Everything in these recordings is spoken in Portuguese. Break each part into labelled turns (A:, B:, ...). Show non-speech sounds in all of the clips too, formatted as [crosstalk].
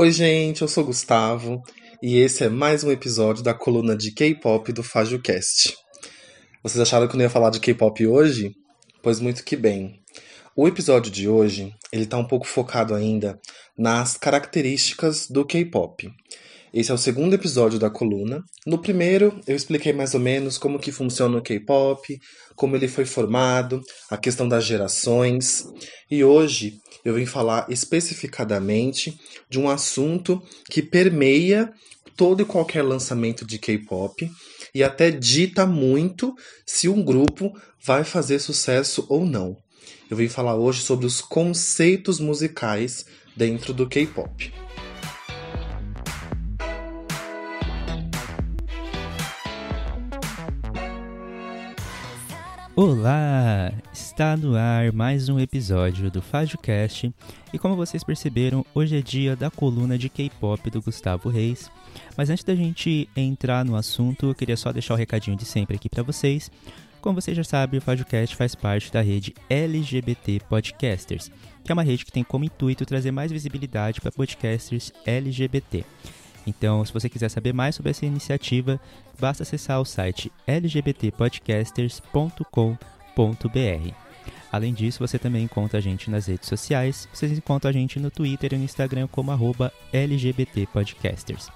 A: Oi, gente, eu sou Gustavo e esse é mais um episódio da coluna de K-pop do FajoCast. Vocês acharam que eu não ia falar de K-pop hoje? Pois muito que bem. O episódio de hoje, ele tá um pouco focado ainda nas características do K-pop. Esse é o segundo episódio da coluna. No primeiro, eu expliquei mais ou menos como que funciona o K-pop, como ele foi formado, a questão das gerações. E hoje eu vim falar especificadamente de um assunto que permeia todo e qualquer lançamento de K-pop e até dita muito se um grupo vai fazer sucesso ou não. Eu vim falar hoje sobre os conceitos musicais dentro do K-pop.
B: Olá! Está no ar mais um episódio do FajoCast e como vocês perceberam, hoje é dia da coluna de K-pop do Gustavo Reis. Mas antes da gente entrar no assunto, eu queria só deixar o recadinho de sempre aqui para vocês. Como vocês já sabem, o FajoCast faz parte da rede LGBT Podcasters, que é uma rede que tem como intuito trazer mais visibilidade para podcasters LGBT. Então, se você quiser saber mais sobre essa iniciativa, basta acessar o site lgbtpodcasters.com.br. Além disso, você também encontra a gente nas redes sociais. Vocês encontram a gente no Twitter e no Instagram como lgbtpodcasters.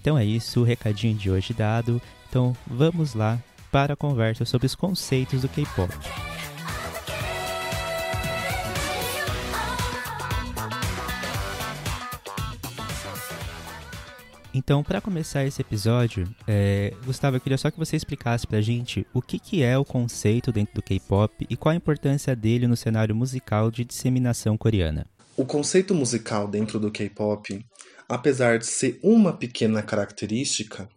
B: Então é isso, o recadinho de hoje dado. Então vamos lá para a conversa sobre os conceitos do K-pop. Então, para começar esse episódio, é, Gustavo, eu queria só que você explicasse pra gente o que, que é o conceito dentro do K-pop e qual a importância dele no cenário musical de disseminação coreana.
A: O conceito musical dentro do K-pop, apesar de ser uma pequena característica,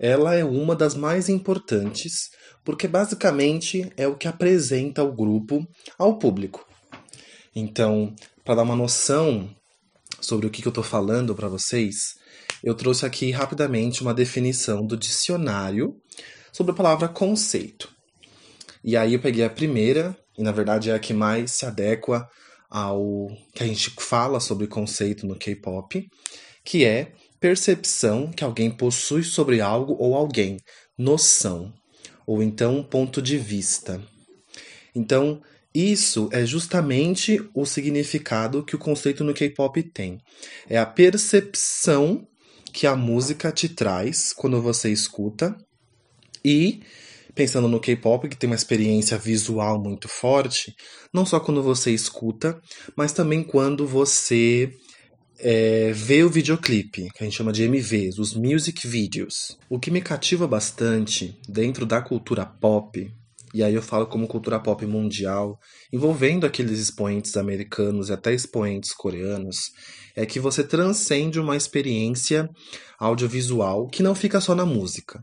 A: ela é uma das mais importantes, porque basicamente é o que apresenta o grupo ao público. Então, para dar uma noção sobre o que, que eu estou falando para vocês, eu trouxe aqui rapidamente uma definição do dicionário sobre a palavra conceito. E aí eu peguei a primeira, e na verdade é a que mais se adequa ao que a gente fala sobre conceito no K-pop, que é percepção que alguém possui sobre algo ou alguém, noção, ou então ponto de vista. Então, isso é justamente o significado que o conceito no K-pop tem. É a percepção que a música te traz quando você escuta. E, pensando no K-pop, que tem uma experiência visual muito forte, não só quando você escuta, mas também quando você é, vê o videoclipe, que a gente chama de MVs, os music videos. O que me cativa bastante dentro da cultura pop, e aí eu falo como cultura pop mundial, envolvendo aqueles expoentes americanos e até expoentes coreanos, é que você transcende uma experiência audiovisual que não fica só na música.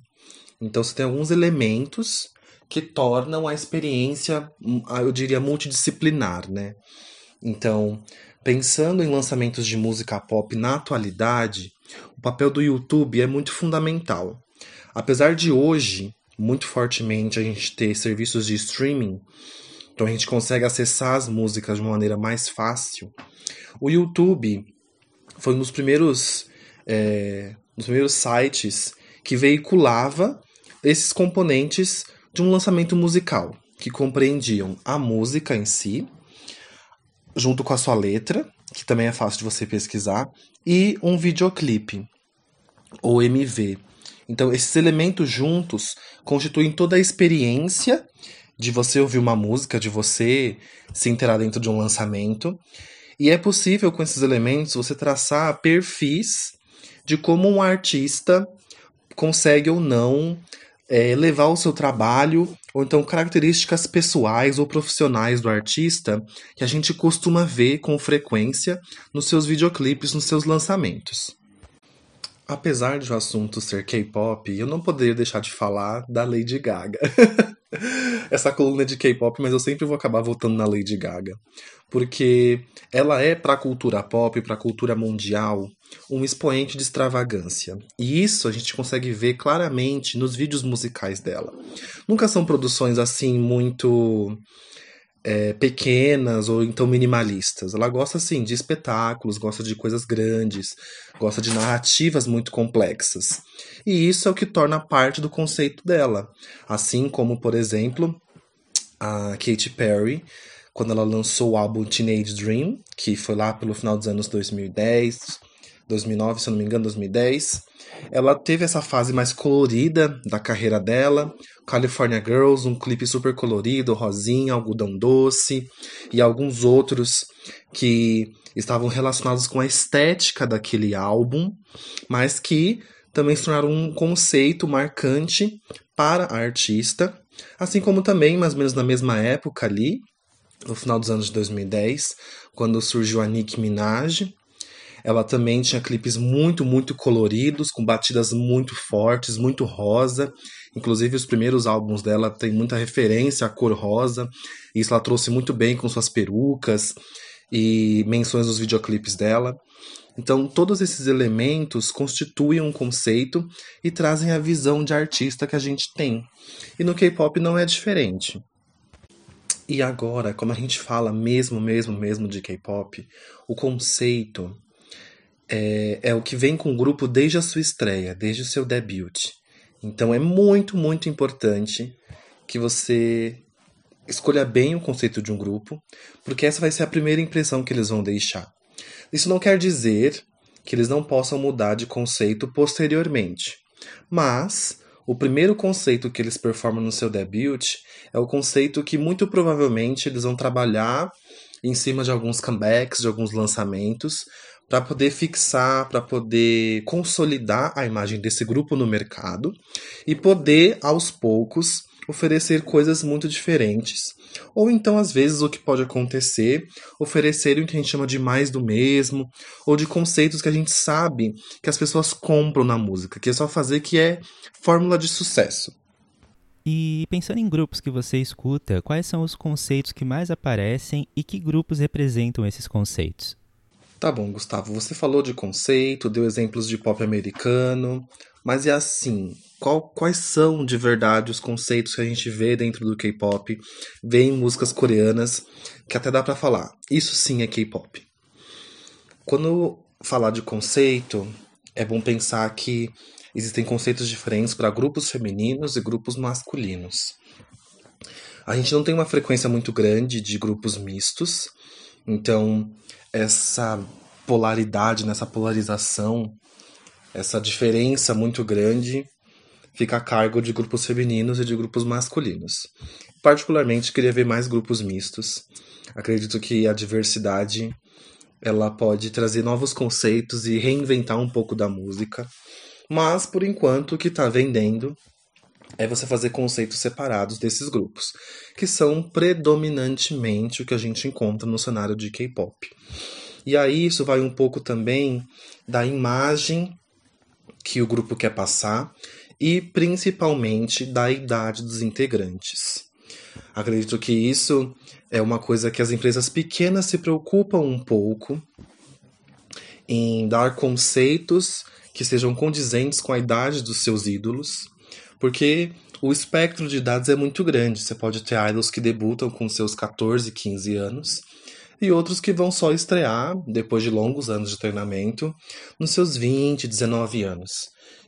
A: Então você tem alguns elementos que tornam a experiência, hum, eu diria, multidisciplinar, né? Então, pensando em lançamentos de música pop na atualidade, o papel do YouTube é muito fundamental. Apesar de hoje, muito fortemente, a gente ter serviços de streaming, então a gente consegue acessar as músicas de uma maneira mais fácil. O YouTube foi um dos primeiros, é, dos primeiros sites que veiculava esses componentes de um lançamento musical, que compreendiam a música em si, junto com a sua letra, que também é fácil de você pesquisar, e um videoclipe, ou MV. Então, esses elementos juntos constituem toda a experiência de você ouvir uma música, de você se inteirar dentro de um lançamento. E é possível, com esses elementos, você traçar perfis de como um artista consegue ou não é, levar o seu trabalho, ou então características pessoais ou profissionais do artista que a gente costuma ver com frequência nos seus videoclipes, nos seus lançamentos. Apesar de o assunto ser K-pop, eu não poderia deixar de falar da Lady Gaga. [laughs] Essa coluna é de K-pop, mas eu sempre vou acabar voltando na Lady Gaga. Porque ela é, para a cultura pop, para a cultura mundial, um expoente de extravagância. E isso a gente consegue ver claramente nos vídeos musicais dela. Nunca são produções assim muito é, pequenas ou então minimalistas. Ela gosta, assim, de espetáculos, gosta de coisas grandes, gosta de narrativas muito complexas. E isso é o que torna parte do conceito dela. Assim como, por exemplo, a Katy Perry, quando ela lançou o álbum Teenage Dream, que foi lá pelo final dos anos 2010, 2009, se eu não me engano, 2010. Ela teve essa fase mais colorida da carreira dela, California Girls, um clipe super colorido, rosinha, algodão doce e alguns outros que estavam relacionados com a estética daquele álbum, mas que também se tornaram um conceito marcante para a artista, assim como também, mais ou menos na mesma época ali, no final dos anos de 2010, quando surgiu a Nicki Minaj, ela também tinha clipes muito, muito coloridos, com batidas muito fortes, muito rosa. Inclusive, os primeiros álbuns dela têm muita referência à cor rosa. Isso ela trouxe muito bem com suas perucas e menções nos videoclipes dela. Então, todos esses elementos constituem um conceito e trazem a visão de artista que a gente tem. E no K-pop não é diferente. E agora, como a gente fala mesmo, mesmo, mesmo de K-pop, o conceito é, é o que vem com o grupo desde a sua estreia, desde o seu debut. Então é muito, muito importante que você escolha bem o conceito de um grupo, porque essa vai ser a primeira impressão que eles vão deixar. Isso não quer dizer que eles não possam mudar de conceito posteriormente, mas o primeiro conceito que eles performam no seu debut é o conceito que muito provavelmente eles vão trabalhar em cima de alguns comebacks, de alguns lançamentos, para poder fixar, para poder consolidar a imagem desse grupo no mercado e poder, aos poucos, oferecer coisas muito diferentes. Ou então, às vezes, o que pode acontecer, oferecer o que a gente chama de mais do mesmo, ou de conceitos que a gente sabe que as pessoas compram na música, que é só fazer que é fórmula de sucesso.
B: E pensando em grupos que você escuta, quais são os conceitos que mais aparecem e que grupos representam esses conceitos?
A: Tá bom, Gustavo, você falou de conceito, deu exemplos de pop americano, mas é assim, qual, quais são de verdade os conceitos que a gente vê dentro do K-pop, vê em músicas coreanas, que até dá para falar, isso sim é K-pop. Quando falar de conceito, é bom pensar que existem conceitos diferentes para grupos femininos e grupos masculinos. A gente não tem uma frequência muito grande de grupos mistos, então essa polaridade, nessa polarização, essa diferença muito grande fica a cargo de grupos femininos e de grupos masculinos. Particularmente queria ver mais grupos mistos. Acredito que a diversidade ela pode trazer novos conceitos e reinventar um pouco da música. Mas por enquanto o que está vendendo é você fazer conceitos separados desses grupos, que são predominantemente o que a gente encontra no cenário de K-pop. E aí isso vai um pouco também da imagem que o grupo quer passar e principalmente da idade dos integrantes. Acredito que isso é uma coisa que as empresas pequenas se preocupam um pouco em dar conceitos que sejam condizentes com a idade dos seus ídolos porque o espectro de idades é muito grande. Você pode ter idols que debutam com seus 14, 15 anos e outros que vão só estrear, depois de longos anos de treinamento, nos seus 20, 19 anos.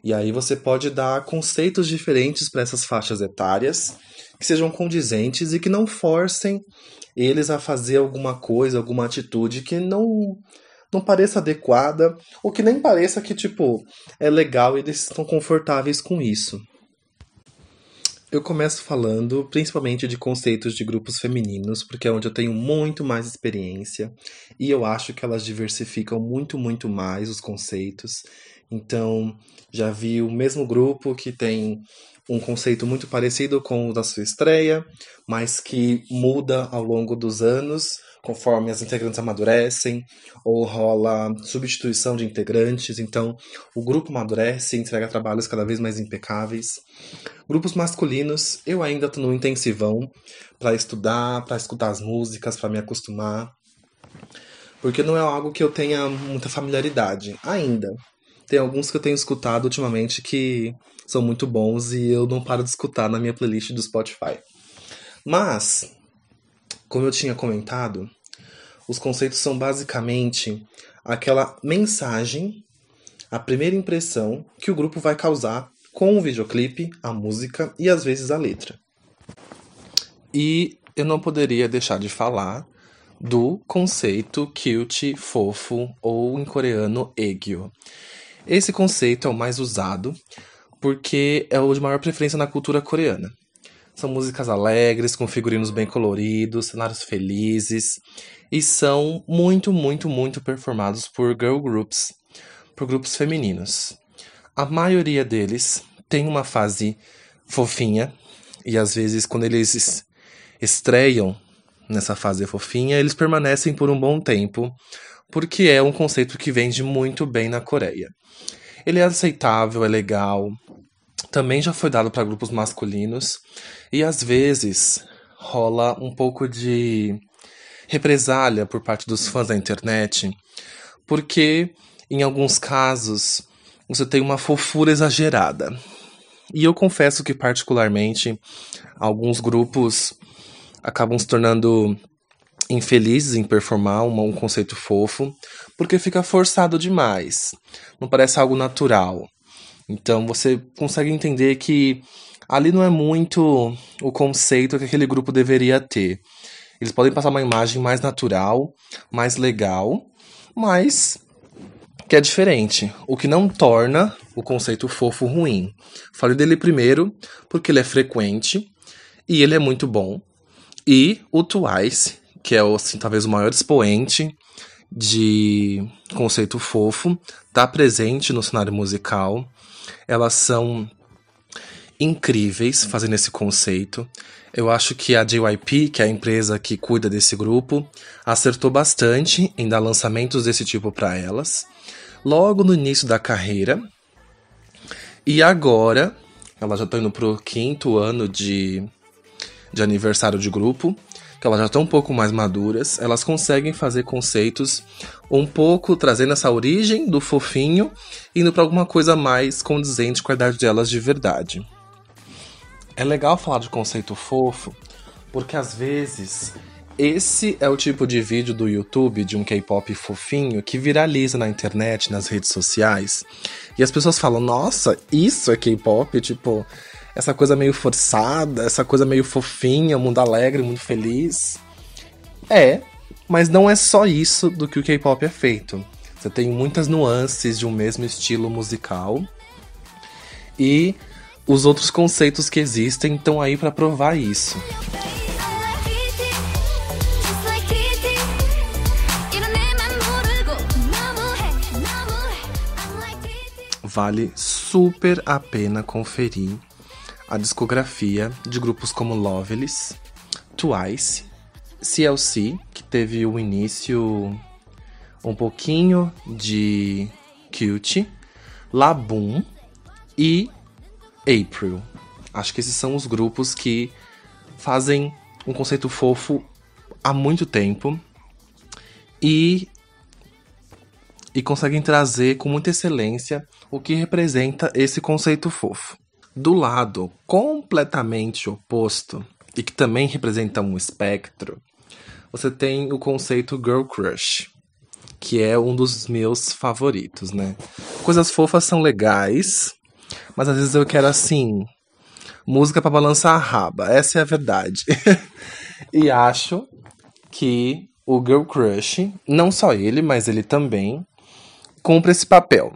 A: E aí você pode dar conceitos diferentes para essas faixas etárias que sejam condizentes e que não forcem eles a fazer alguma coisa, alguma atitude que não não pareça adequada ou que nem pareça que tipo é legal e eles estão confortáveis com isso. Eu começo falando principalmente de conceitos de grupos femininos, porque é onde eu tenho muito mais experiência e eu acho que elas diversificam muito, muito mais os conceitos. Então, já vi o mesmo grupo que tem um conceito muito parecido com o da sua estreia, mas que muda ao longo dos anos conforme as integrantes amadurecem, ou rola substituição de integrantes, então o grupo amadurece e entrega trabalhos cada vez mais impecáveis. Grupos masculinos, eu ainda estou no intensivão para estudar, para escutar as músicas, para me acostumar, porque não é algo que eu tenha muita familiaridade ainda. Tem alguns que eu tenho escutado ultimamente que são muito bons e eu não paro de escutar na minha playlist do Spotify. Mas Como eu tinha comentado, os conceitos são basicamente aquela mensagem, a primeira impressão que o grupo vai causar com o videoclipe, a música e às vezes a letra. E eu não poderia deixar de falar do conceito cute, fofo ou em coreano egyo. Esse conceito é o mais usado porque é o de maior preferência na cultura coreana. São músicas alegres, com figurinos bem coloridos, cenários felizes e são muito, muito, muito performados por girl groups, por grupos femininos. A maioria deles tem uma fase fofinha e às vezes quando eles estreiam nessa fase fofinha, eles permanecem por um bom tempo, porque é um conceito que vende muito bem na Coreia. Ele é aceitável, é legal, também já foi dado para grupos masculinos e às vezes rola um pouco de represália por parte dos fãs da internet, porque em alguns casos você tem uma fofura exagerada. E eu confesso que, particularmente, alguns grupos acabam se tornando infelizes em performar um, conceito fofo, porque fica forçado demais. Não parece algo natural. Então você consegue entender que ali não é muito o conceito que aquele grupo deveria ter. Eles podem passar uma imagem mais natural, mais legal, mas que é diferente, o que não torna o conceito fofo ruim. Falei dele primeiro porque ele é frequente e ele é muito bom. E o Twice, que é assim, talvez o maior expoente de conceito fofo, está presente no cenário musical. Elas são incríveis fazendo esse conceito. Eu acho que a JYP, que é a empresa que cuida desse grupo, acertou bastante em dar lançamentos desse tipo para elas. Logo no início da carreira. E agora, elas já estão indo pro quinto ano de de aniversário de grupo, elas já estão um pouco mais maduras, elas conseguem fazer conceitos um pouco trazendo essa origem do fofinho, indo para alguma coisa mais condizente com a idade delas de verdade. É legal falar de conceito fofo, porque às vezes esse é o tipo de vídeo do YouTube de um K-pop fofinho que viraliza na internet, nas redes sociais, e as pessoas falam: "Nossa, isso é K-pop", tipo, essa coisa meio forçada, essa coisa meio fofinha, mundo alegre, mundo feliz. É, mas não é só isso do que o K-pop é feito. Você tem muitas nuances de um mesmo estilo musical. E os outros conceitos que existem estão aí para provar isso. Vale super a pena conferir a discografia de grupos como Loveless, Twice, CLC, que teve o início um pouquinho de Cute, Laboon e April. Acho que esses são os grupos que fazem um conceito fofo há muito tempo e e conseguem trazer com muita excelência o que representa esse conceito fofo. Do lado completamente oposto, e que também representa um espectro, você tem o conceito Girl Crush, que é um dos meus favoritos, né? Coisas fofas são legais, mas às vezes eu quero assim, música para balançar a raba, essa é a verdade. [laughs] e acho que o Girl Crush, não só ele, mas ele também, cumpre esse papel.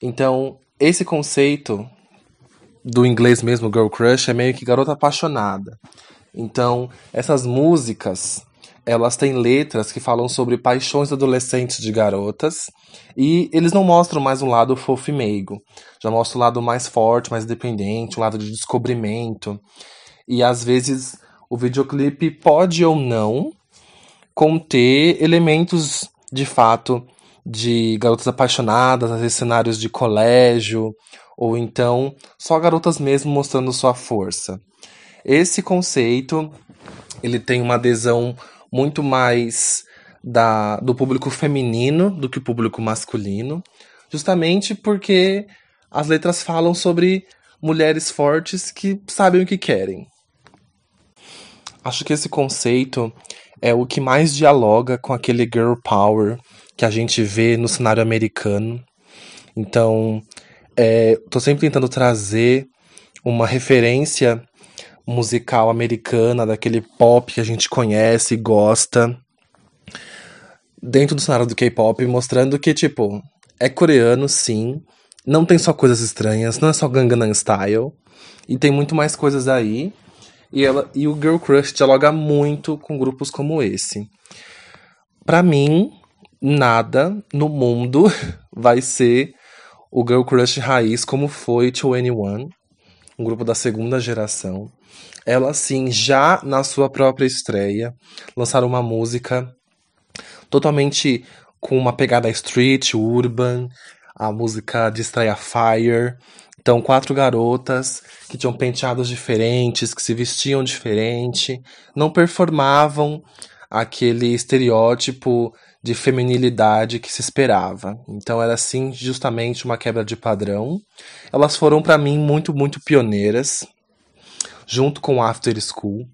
A: Então, esse conceito do inglês mesmo, girl crush, é meio que garota apaixonada. Então, essas músicas, elas têm letras que falam sobre paixões adolescentes de garotas, e eles não mostram mais um lado fofo e meigo. Já mostra o lado mais forte, mais independente, um lado de descobrimento. E às vezes o videoclipe pode ou não conter elementos de fato de garotas apaixonadas, às vezes cenários de colégio, ou então só garotas mesmo mostrando sua força. Esse conceito ele tem uma adesão muito mais da, do público feminino do que o público masculino, justamente porque as letras falam sobre mulheres fortes que sabem o que querem. Acho que esse conceito é o que mais dialoga com aquele girl power que a gente vê no cenário americano. Então, é, tô sempre tentando trazer uma referência musical americana, daquele pop que a gente conhece e gosta, dentro do cenário do K-pop, mostrando que, tipo, é coreano, sim, não tem só coisas estranhas, não é só Gangnam Style, e tem muito mais coisas aí. E, ela, e o Girl Crush dialoga muito com grupos como esse. Para mim, nada no mundo [laughs] vai ser o Girl Crush raiz como foi 2NE1, um grupo da segunda geração. Ela, sim, já na sua própria estreia, lançaram uma música totalmente com uma pegada street, urban, a música de estreia Fire. Então, quatro garotas que tinham penteados diferentes, que se vestiam diferente, não performavam aquele estereótipo de feminilidade que se esperava. Então era assim justamente uma quebra de padrão. Elas foram para mim muito muito pioneiras, junto com After School.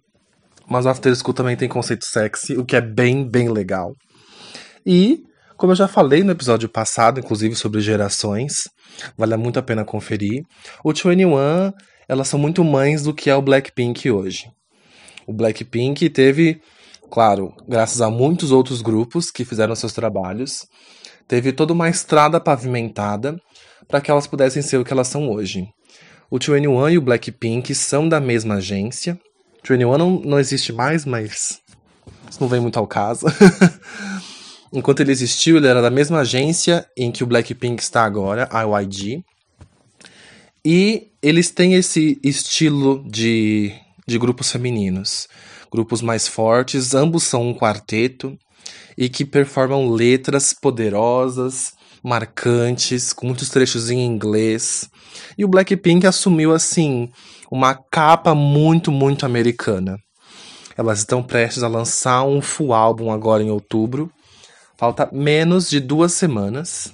A: Mas o After School também tem conceito sexy, o que é bem bem legal. E como eu já falei no episódio passado, inclusive sobre gerações, vale muito a pena conferir. O 21, elas são muito mães do que é o Blackpink hoje. O Blackpink teve Claro, graças a muitos outros grupos que fizeram seus trabalhos, teve toda uma estrada pavimentada para que elas pudessem ser o que elas são hoje. O 21 e o Blackpink são da mesma agência. O 21 não, não existe mais, mas isso não vem muito ao caso. [laughs] Enquanto ele existiu, ele era da mesma agência em que o Blackpink está agora, a YG. E eles têm esse estilo de, de grupos femininos grupos mais fortes, ambos são um quarteto e que performam letras poderosas, marcantes, com muitos trechos em inglês. E o Blackpink assumiu assim uma capa muito, muito americana. Elas estão prestes a lançar um full álbum agora em outubro. Falta menos de duas semanas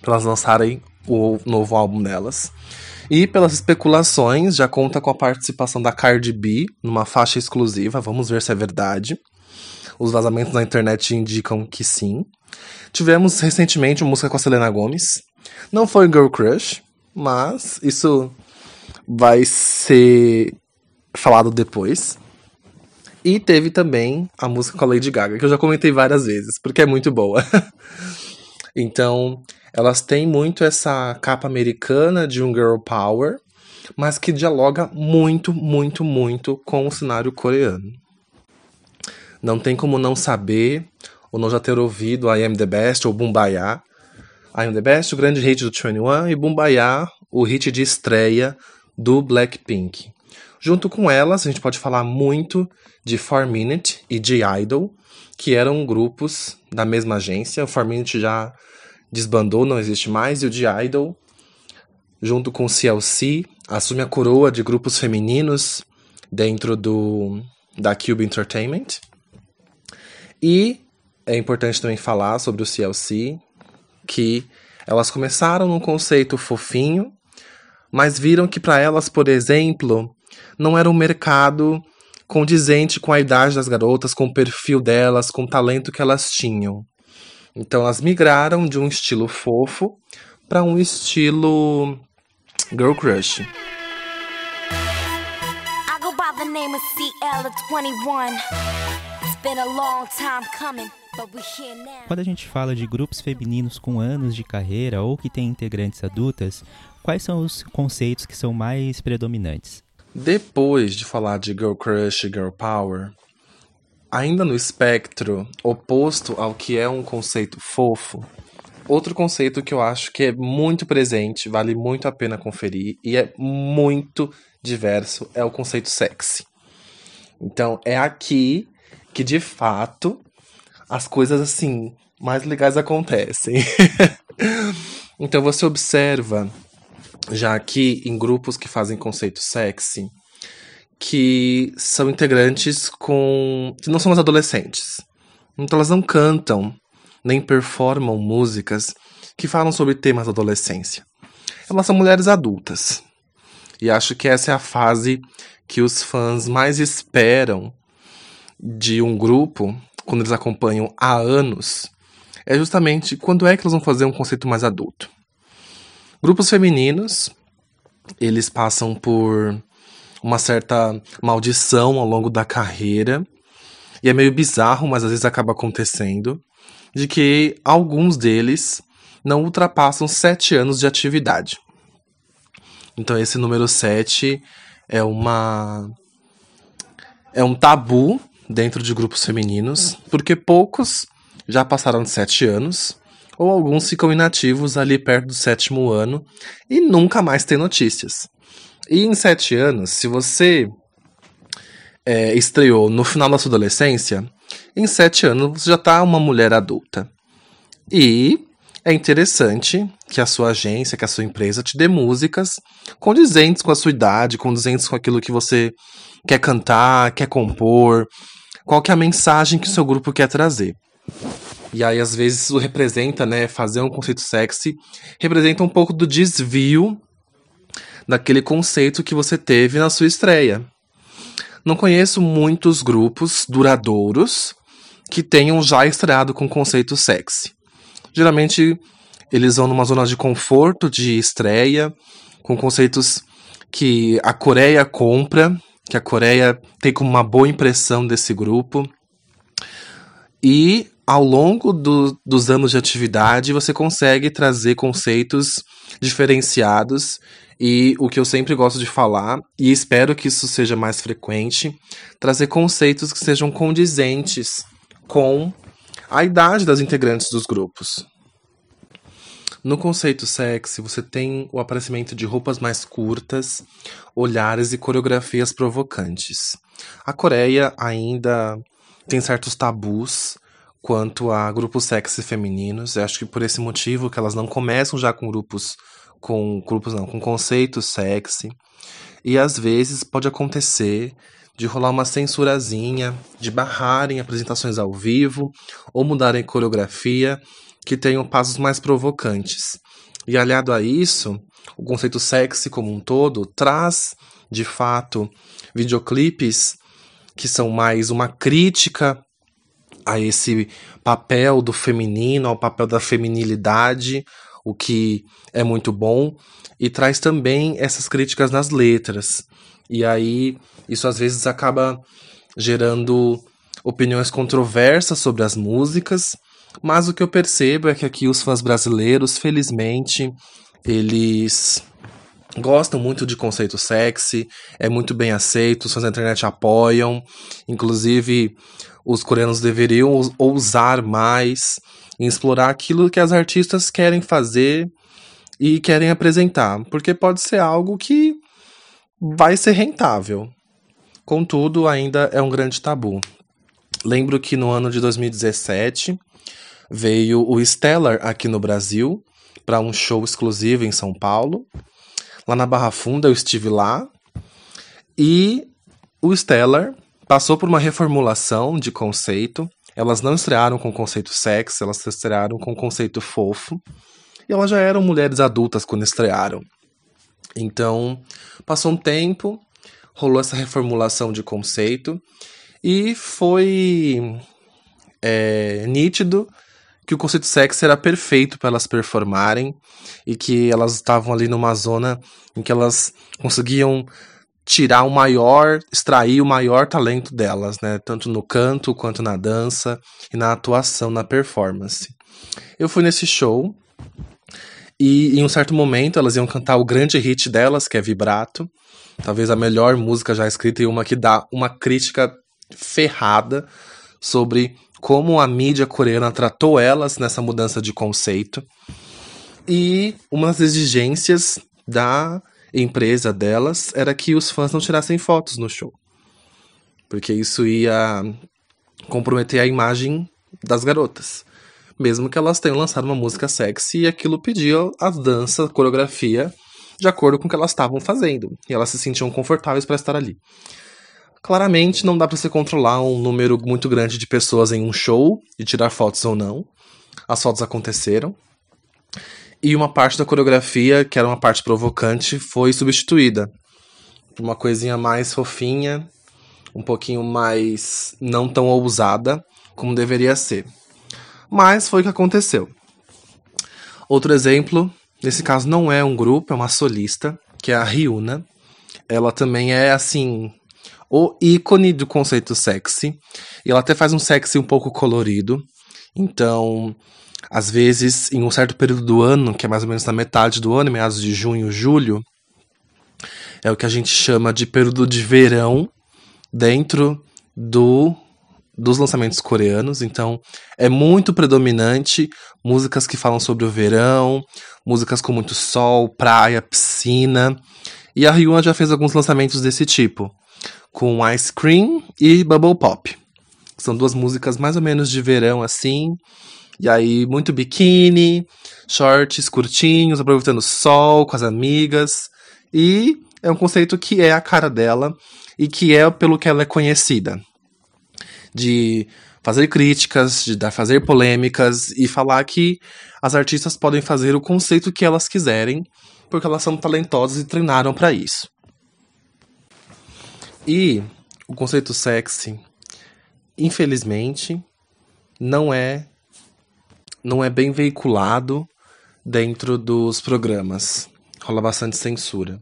A: para elas lançarem o novo álbum delas. E pelas especulações, já conta com a participação da Cardi B numa faixa exclusiva. Vamos ver se é verdade. Os vazamentos na internet indicam que sim. Tivemos recentemente uma música com a Selena Gomez. Não foi Girl Crush, mas isso vai ser falado depois. E teve também a música com a Lady Gaga, que eu já comentei várias vezes, porque é muito boa. [laughs] então, elas têm muito essa capa americana de um girl power, mas que dialoga muito, muito, muito com o cenário coreano. Não tem como não saber ou não já ter ouvido I Am The Best ou Bumbaya. I Am The Best, o grande hit do 21, e Bumbaya, o hit de estreia do Blackpink. Junto com elas, a gente pode falar muito de 4 Minute e de Idol, que eram grupos da mesma agência. O 4 Minute já desbandou, não existe mais, e o The Idol, junto com o CLC, assume a coroa de grupos femininos dentro do da Cube Entertainment. E é importante também falar sobre o CLC, que elas começaram num conceito fofinho, mas viram que para elas, por exemplo, não era um mercado condizente com a idade das garotas, com o perfil delas, com o talento que elas tinham. Então elas migraram de um estilo fofo para um estilo girl crush.
B: Quando a gente fala de grupos femininos com anos de carreira ou que têm integrantes adultas, quais são os conceitos que são mais predominantes?
A: Depois de falar de girl crush e girl power, Ainda no espectro oposto ao que é um conceito fofo, outro conceito que eu acho que é muito presente, vale muito a pena conferir e é muito diverso é o conceito sexy. Então é aqui que de fato as coisas assim mais legais acontecem. [laughs] então você observa já aqui em grupos que fazem conceito sexy, que são integrantes com. que não são as adolescentes. Então elas não cantam nem performam músicas que falam sobre temas da adolescência. Elas são mulheres adultas. E acho que essa é a fase que os fãs mais esperam de um grupo, quando eles acompanham há anos, é justamente quando é que eles vão fazer um conceito mais adulto. Grupos femininos, eles passam por uma certa maldição ao longo da carreira, e é meio bizarro, mas às vezes acaba acontecendo, de que alguns deles não ultrapassam sete anos de atividade. Então esse número 7 é uma é um tabu dentro de grupos femininos, porque poucos já passaram de 7 anos, ou alguns ficam inativos ali perto do sétimo ano e nunca mais tem notícias. E em 7 anos, se você é, estreou no final da sua adolescência, em 7 anos você já está uma mulher adulta. E é interessante que a sua agência, que a sua empresa te dê músicas condizentes com a sua idade, condizentes com aquilo que você quer cantar, quer compor, qual que é a mensagem que o seu grupo quer trazer. E aí, às vezes, isso representa, né, fazer um conceito sexy, representa um pouco do desvio daquele conceito que você teve na sua estreia. Não conheço muitos grupos duradouros que tenham já estreado com conceito sexy. Geralmente eles vão numa zona de conforto de estreia, com conceitos que a Coreia compra, que a Coreia tem como uma boa impressão desse grupo. E ao longo do, dos anos de atividade, você consegue trazer conceitos diferenciados. E o que eu sempre gosto de falar, e espero que isso seja mais frequente, trazer conceitos que sejam condizentes com a idade das integrantes dos grupos. No conceito sexy, você tem o aparecimento de roupas mais curtas, olhares e coreografias provocantes. A Coreia ainda tem certos tabus quanto a grupos sexy femininos. Eu acho que por esse motivo que elas não começam já com grupos com grupos não, com conceitos sexy. E às vezes pode acontecer de rolar uma censurazinha, de barrarem apresentações ao vivo ou mudarem coreografia que tenham passos mais provocantes. E aliado a isso, o conceito sexy como um todo traz, de fato, videoclipes que são mais uma crítica a esse papel do feminino, ao papel da feminilidade, o que é muito bom, e traz também essas críticas nas letras. E aí isso às vezes acaba gerando opiniões controversas sobre as músicas, mas o que eu percebo é que aqui os fãs brasileiros, felizmente, eles gostam muito de conceito sexy, é muito bem aceito, os fãs da internet apoiam, inclusive os coreanos deveriam ousar mais em explorar aquilo que as artistas querem fazer e querem apresentar, porque pode ser algo que vai ser rentável. Contudo, ainda é um grande tabu. Lembro que no ano de 2017 veio o Stellar aqui no Brasil para um show exclusivo em São Paulo. Lá na Barra Funda eu estive lá e o Stellar passou por uma reformulação de conceito. Elas não estrearam com o conceito sexo, elas estrearam com o conceito fofo. E elas já eram mulheres adultas quando estrearam. Então, passou um tempo, rolou essa reformulação de conceito e foi é, nítido que o conceito sexy era perfeito para elas performarem e que elas estavam ali numa zona em que elas conseguiam tirar o maior, extrair o maior talento delas, né? Tanto no canto quanto na dança e na atuação, na performance. Eu fui nesse show e em um certo momento elas iam cantar o grande hit delas, que é Vibrato. Talvez a melhor música já escrita e uma que dá uma crítica ferrada sobre como a mídia coreana tratou elas nessa mudança de conceito. E uma das exigências da empresa delas era que os fãs não tirassem fotos no show. Porque isso ia comprometer a imagem das garotas mesmo que elas tenham lançado uma música sexy e aquilo pedia a dança, a coreografia, de acordo com o que elas estavam fazendo. E elas se sentiam confortáveis para estar ali. Claramente não dá para você controlar um número muito grande de pessoas em um show e tirar fotos ou não. As fotos aconteceram. E uma parte da coreografia, que era uma parte provocante, foi substituída uma coisinha mais fofinha, um pouquinho mais não tão ousada como deveria ser. Mas foi o que aconteceu. Outro exemplo, nesse caso não é um grupo, é uma solista, que é a Ryuna. Ela também é assim o ícone do conceito sexy. E ela até faz um sexy um pouco colorido. Então, às vezes, em um certo período do ano, que é mais ou menos na metade do ano, meados de junho, julho, é o que a gente chama de período de verão dentro do dos lançamentos coreanos, então é muito predominante músicas que falam sobre o verão, músicas com muito sol, praia, piscina. E a Ryuna já fez alguns lançamentos desse tipo, com Ice Cream e Bubble Pop. São duas músicas mais ou menos de verão assim, e aí muito biquíni, shorts curtinhos, aproveitando o sol com as amigas. E é um conceito que é a cara dela e que é pelo que ela é conhecida de fazer críticas, de dar, fazer polêmicas e falar que as artistas podem fazer o conceito que elas quiserem, porque elas são talentosas e treinaram para isso. E o conceito sexy, infelizmente, não é não é bem veiculado dentro dos programas. Rola bastante censura.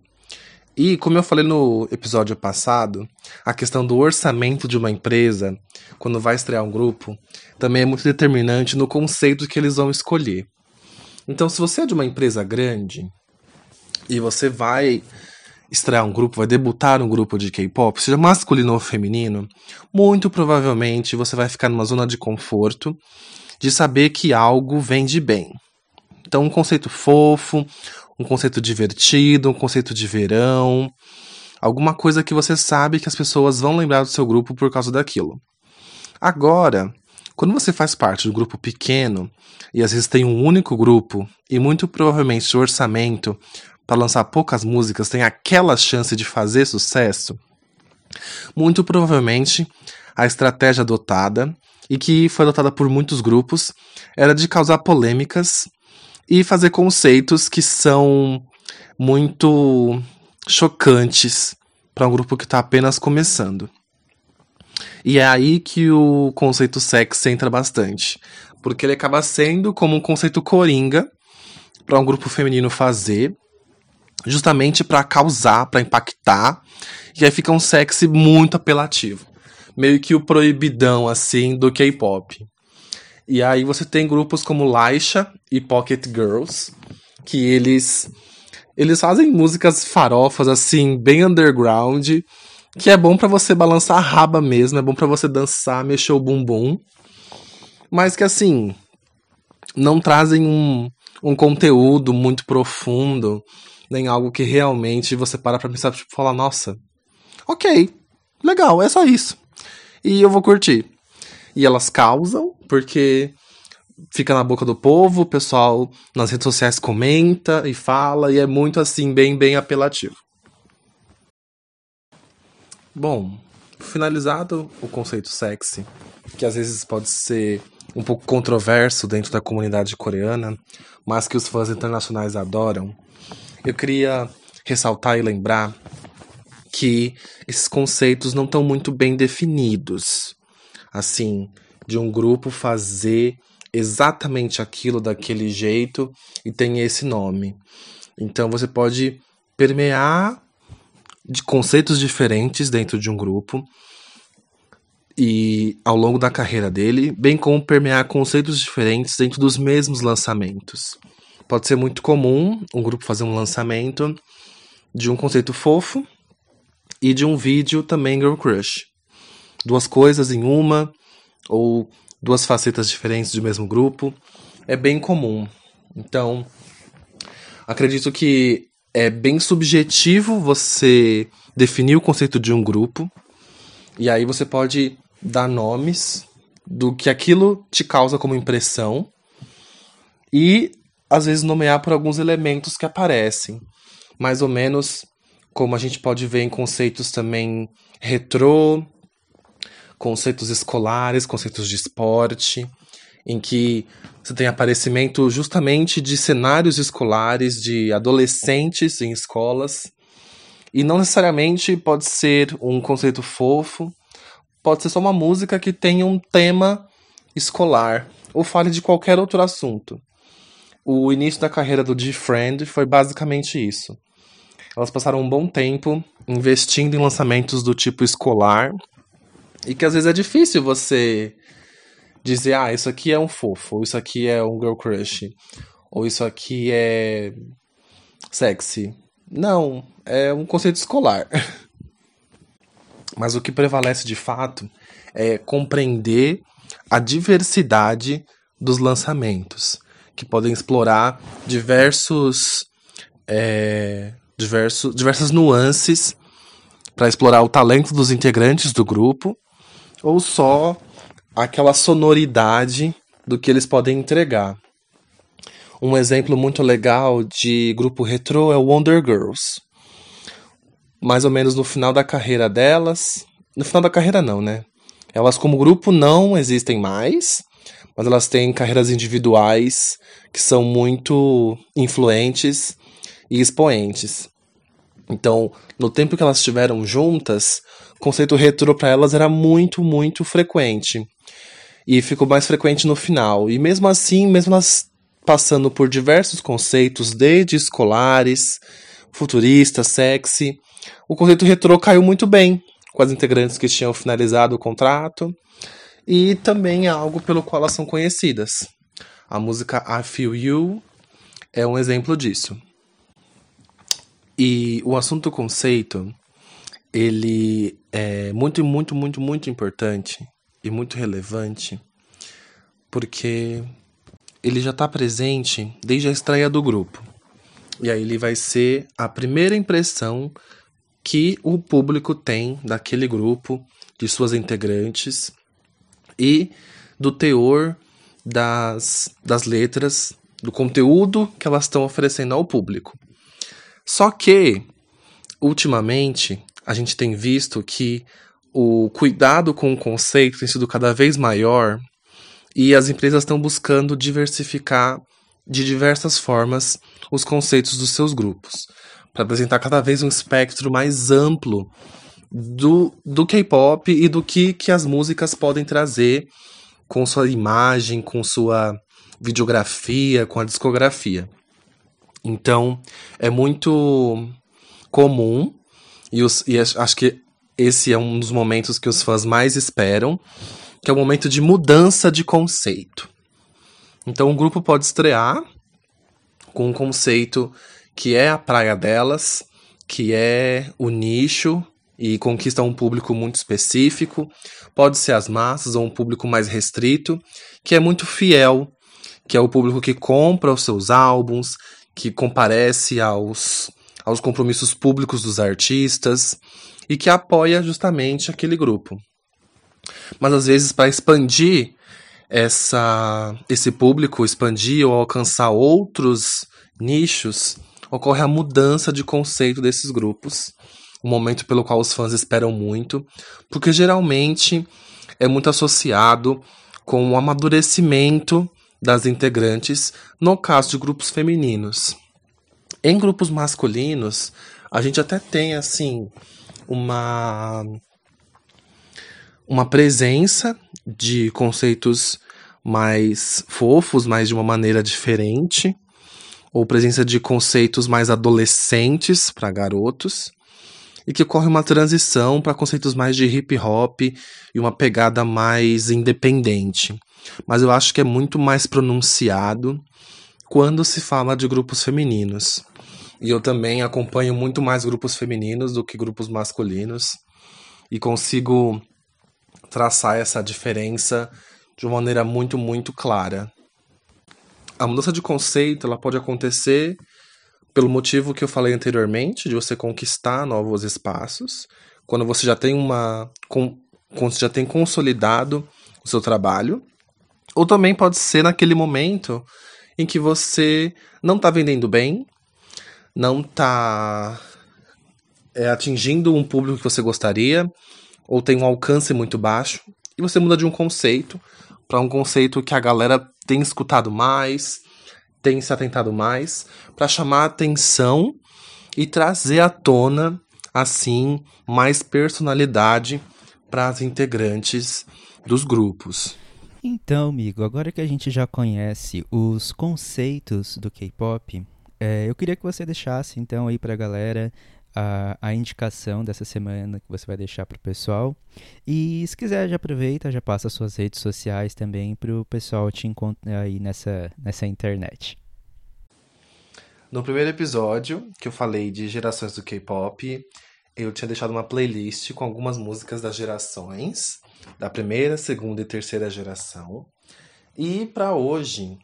A: E, como eu falei no episódio passado, a questão do orçamento de uma empresa, quando vai estrear um grupo, também é muito determinante no conceito que eles vão escolher. Então, se você é de uma empresa grande e você vai estrear um grupo, vai debutar um grupo de K-pop, seja masculino ou feminino, muito provavelmente você vai ficar numa zona de conforto de saber que algo vende bem. Então, um conceito fofo, um conceito divertido, um conceito de verão, alguma coisa que você sabe que as pessoas vão lembrar do seu grupo por causa daquilo. Agora, quando você faz parte do grupo pequeno e às vezes tem um único grupo e muito provavelmente o orçamento para lançar poucas músicas tem aquela chance de fazer sucesso, muito provavelmente a estratégia adotada e que foi adotada por muitos grupos era de causar polêmicas e fazer conceitos que são muito chocantes para um grupo que está apenas começando. E é aí que o conceito sexy entra bastante, porque ele acaba sendo como um conceito coringa para um grupo feminino fazer, justamente para causar, para impactar, e aí fica um sexy muito apelativo, meio que o proibidão assim do K-pop. E aí você tem grupos como Laisha e Pocket Girls, que eles eles fazem músicas farofas assim, bem underground, que é bom para você balançar a raba mesmo, é bom para você dançar, mexer o bumbum. Mas que assim, não trazem um, um conteúdo muito profundo, nem algo que realmente você para pra pensar, tipo, falar, nossa, ok, legal, é só isso. E eu vou curtir. E elas causam, porque fica na boca do povo, o pessoal nas redes sociais comenta e fala, e é muito assim, bem, bem apelativo. Bom, finalizado o conceito sexy, que às vezes pode ser um pouco controverso dentro da comunidade coreana, mas que os fãs internacionais adoram, eu queria ressaltar e lembrar que esses conceitos não estão muito bem definidos. Assim, de um grupo fazer exatamente aquilo daquele jeito e tem esse nome. Então você pode permear de conceitos diferentes dentro de um grupo e ao longo da carreira dele, bem como permear conceitos diferentes dentro dos mesmos lançamentos. Pode ser muito comum um grupo fazer um lançamento de um conceito fofo e de um vídeo também girl crush. Duas coisas em uma, ou duas facetas diferentes do mesmo grupo, é bem comum. Então, acredito que é bem subjetivo você definir o conceito de um grupo, e aí você pode dar nomes do que aquilo te causa como impressão e às vezes nomear por alguns elementos que aparecem, mais ou menos como a gente pode ver em conceitos também retrô, conceitos escolares, conceitos de esporte, em que você tem aparecimento justamente de cenários escolares, de adolescentes em escolas, e não necessariamente pode ser um conceito fofo, pode ser só uma música que tenha um tema escolar ou fale de qualquer outro assunto. O início da carreira do G-Friend foi basicamente isso. Elas passaram um bom tempo investindo em lançamentos do tipo escolar e que às vezes é difícil você dizer, ah, isso aqui é um fofo, ou isso aqui é um girl crush, ou isso aqui é sexy. Não, é um conceito escolar. [laughs] Mas o que prevalece de fato é compreender a diversidade dos lançamentos, que podem explorar diversos, é, diversas nuances para explorar o talento dos integrantes do grupo, ou só aquela sonoridade do que eles podem entregar. Um exemplo muito legal de grupo retrô é o Wonder Girls. Mais ou menos no final da carreira delas. No final da carreira, não, né? Elas, como grupo, não existem mais, mas elas têm carreiras individuais que são muito influentes e expoentes. Então, no tempo que elas estiveram juntas, o conceito retrô para elas era muito, muito frequente. E ficou mais frequente no final. E mesmo assim, mesmo elas passando por diversos conceitos, desde escolares, futuristas, sexy. O conceito retrô caiu muito bem com as integrantes que tinham finalizado o contrato e também é algo pelo qual elas são conhecidas. A música I Feel You é um exemplo disso. E o assunto conceito, ele é muito, muito, muito, muito importante e muito relevante, porque ele já está presente desde a estreia do grupo. E aí ele vai ser a primeira impressão que o público tem daquele grupo, de suas integrantes e do teor das, das letras, do conteúdo que elas estão oferecendo ao público. Só que, ultimamente, a gente tem visto que o cuidado com o conceito tem sido cada vez maior e as empresas estão buscando diversificar de diversas formas os conceitos dos seus grupos, para apresentar cada vez um espectro mais amplo do, do K-pop e do que, que as músicas podem trazer com sua imagem, com sua videografia, com a discografia. Então, é muito comum, e, os, e acho que esse é um dos momentos que os fãs mais esperam, que é o momento de mudança de conceito. Então, o grupo pode estrear com um conceito que é a praia delas, que é o nicho e conquista um público muito específico. Pode ser as massas ou um público mais restrito, que é muito fiel, que é o público que compra os seus álbuns, que comparece aos, aos compromissos públicos dos artistas e que apoia justamente aquele grupo. Mas às vezes, para expandir essa, esse público, expandir ou alcançar outros nichos, ocorre a mudança de conceito desses grupos. Um momento pelo qual os fãs esperam muito, porque geralmente é muito associado com o amadurecimento das integrantes, no caso de grupos femininos. Em grupos masculinos, a gente até tem assim uma uma presença de conceitos mais fofos, mas de uma maneira diferente, ou presença de conceitos mais adolescentes para garotos, e que ocorre uma transição para conceitos mais de hip hop e uma pegada mais independente. Mas eu acho que é muito mais pronunciado quando se fala de grupos femininos. E eu também acompanho muito mais grupos femininos do que grupos masculinos e consigo traçar essa diferença de uma maneira muito, muito clara. A mudança de conceito ela pode acontecer pelo motivo que eu falei anteriormente, de você conquistar novos espaços, quando você já tem uma. Com, quando você já tem consolidado o seu trabalho. Ou também pode ser naquele momento em que você não está vendendo bem, não está é, atingindo um público que você gostaria, ou tem um alcance muito baixo, e você muda de um conceito para um conceito que a galera tem escutado mais, tem se atentado mais, para chamar atenção e trazer à tona, assim, mais personalidade para as integrantes dos grupos.
B: Então, amigo, agora que a gente já conhece os conceitos do K-pop, é, eu queria que você deixasse então aí para a galera a, a indicação dessa semana que você vai deixar para o pessoal. E se quiser, já aproveita, já passa suas redes sociais também para o pessoal te encontrar aí nessa, nessa internet.
A: No primeiro episódio, que eu falei de gerações do K-pop, eu tinha deixado uma playlist com algumas músicas das gerações, da primeira, segunda e terceira geração. E para hoje,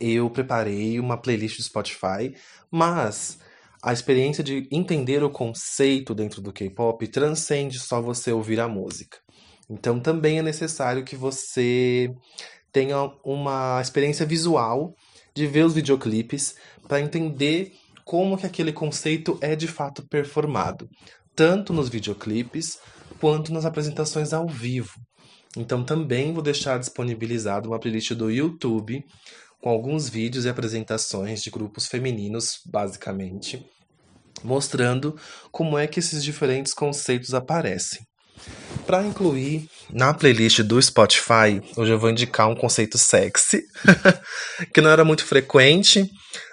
A: eu preparei uma playlist do Spotify, mas a experiência de entender o conceito dentro do K-pop transcende só você ouvir a música. Então também é necessário que você tenha uma experiência visual de ver os videoclipes para entender como que aquele conceito é de fato performado, tanto nos videoclipes quanto nas apresentações ao vivo. Então também vou deixar disponibilizado uma playlist do YouTube com alguns vídeos e apresentações de grupos femininos, basicamente, mostrando como é que esses diferentes conceitos aparecem. Para incluir na playlist do Spotify, hoje eu vou indicar um conceito sexy, [laughs] que não era muito frequente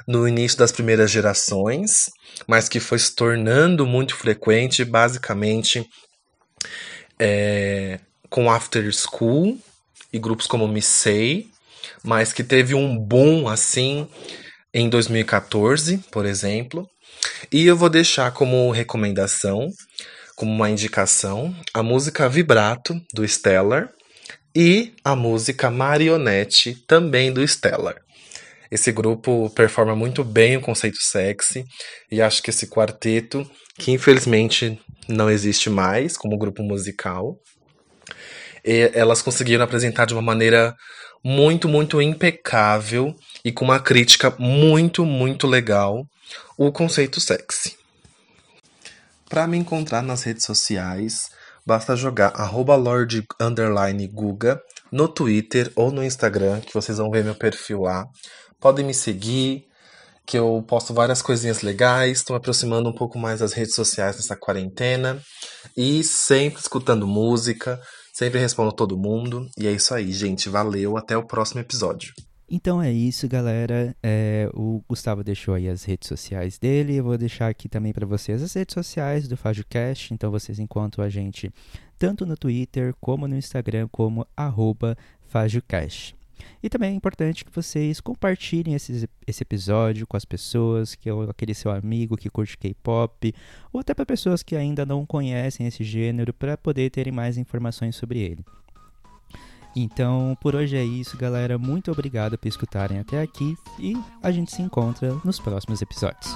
A: no início das primeiras gerações, mas que foi se tornando muito frequente, basicamente é, com After School e grupos como Missei, mas que teve um boom assim em 2014, por exemplo. E eu vou deixar como recomendação, como uma indicação, a música Vibrato do Stellar e a música Marionette também do Stellar. Esse grupo performa muito bem o conceito sexy e acho que esse quarteto, que infelizmente não existe mais como grupo musical, elas conseguiram apresentar de uma maneira muito, muito impecável e com uma crítica muito, muito legal o conceito sexy. Para me encontrar nas redes sociais, basta jogar @lord_guga no Twitter ou no Instagram, que vocês vão ver meu perfil lá. Podem me seguir, que eu posto várias coisinhas legais, estou aproximando um pouco mais das redes sociais nessa quarentena e sempre escutando música, sempre respondo todo mundo. E é isso aí, gente. Valeu, até o próximo episódio.
B: Então é isso, galera. É, o Gustavo deixou aí as redes sociais dele. Eu vou deixar aqui também para vocês as redes sociais do FajoCast. Então vocês encontram a gente tanto no Twitter, como no Instagram, como FajoCast. E também é importante que vocês compartilhem esse, esse episódio com as pessoas, que é aquele seu amigo que curte K-pop, ou até para pessoas que ainda não conhecem esse gênero, para poder terem mais informações sobre ele. Então, por hoje é isso, galera. Muito obrigado por escutarem até aqui e a gente se encontra nos próximos episódios.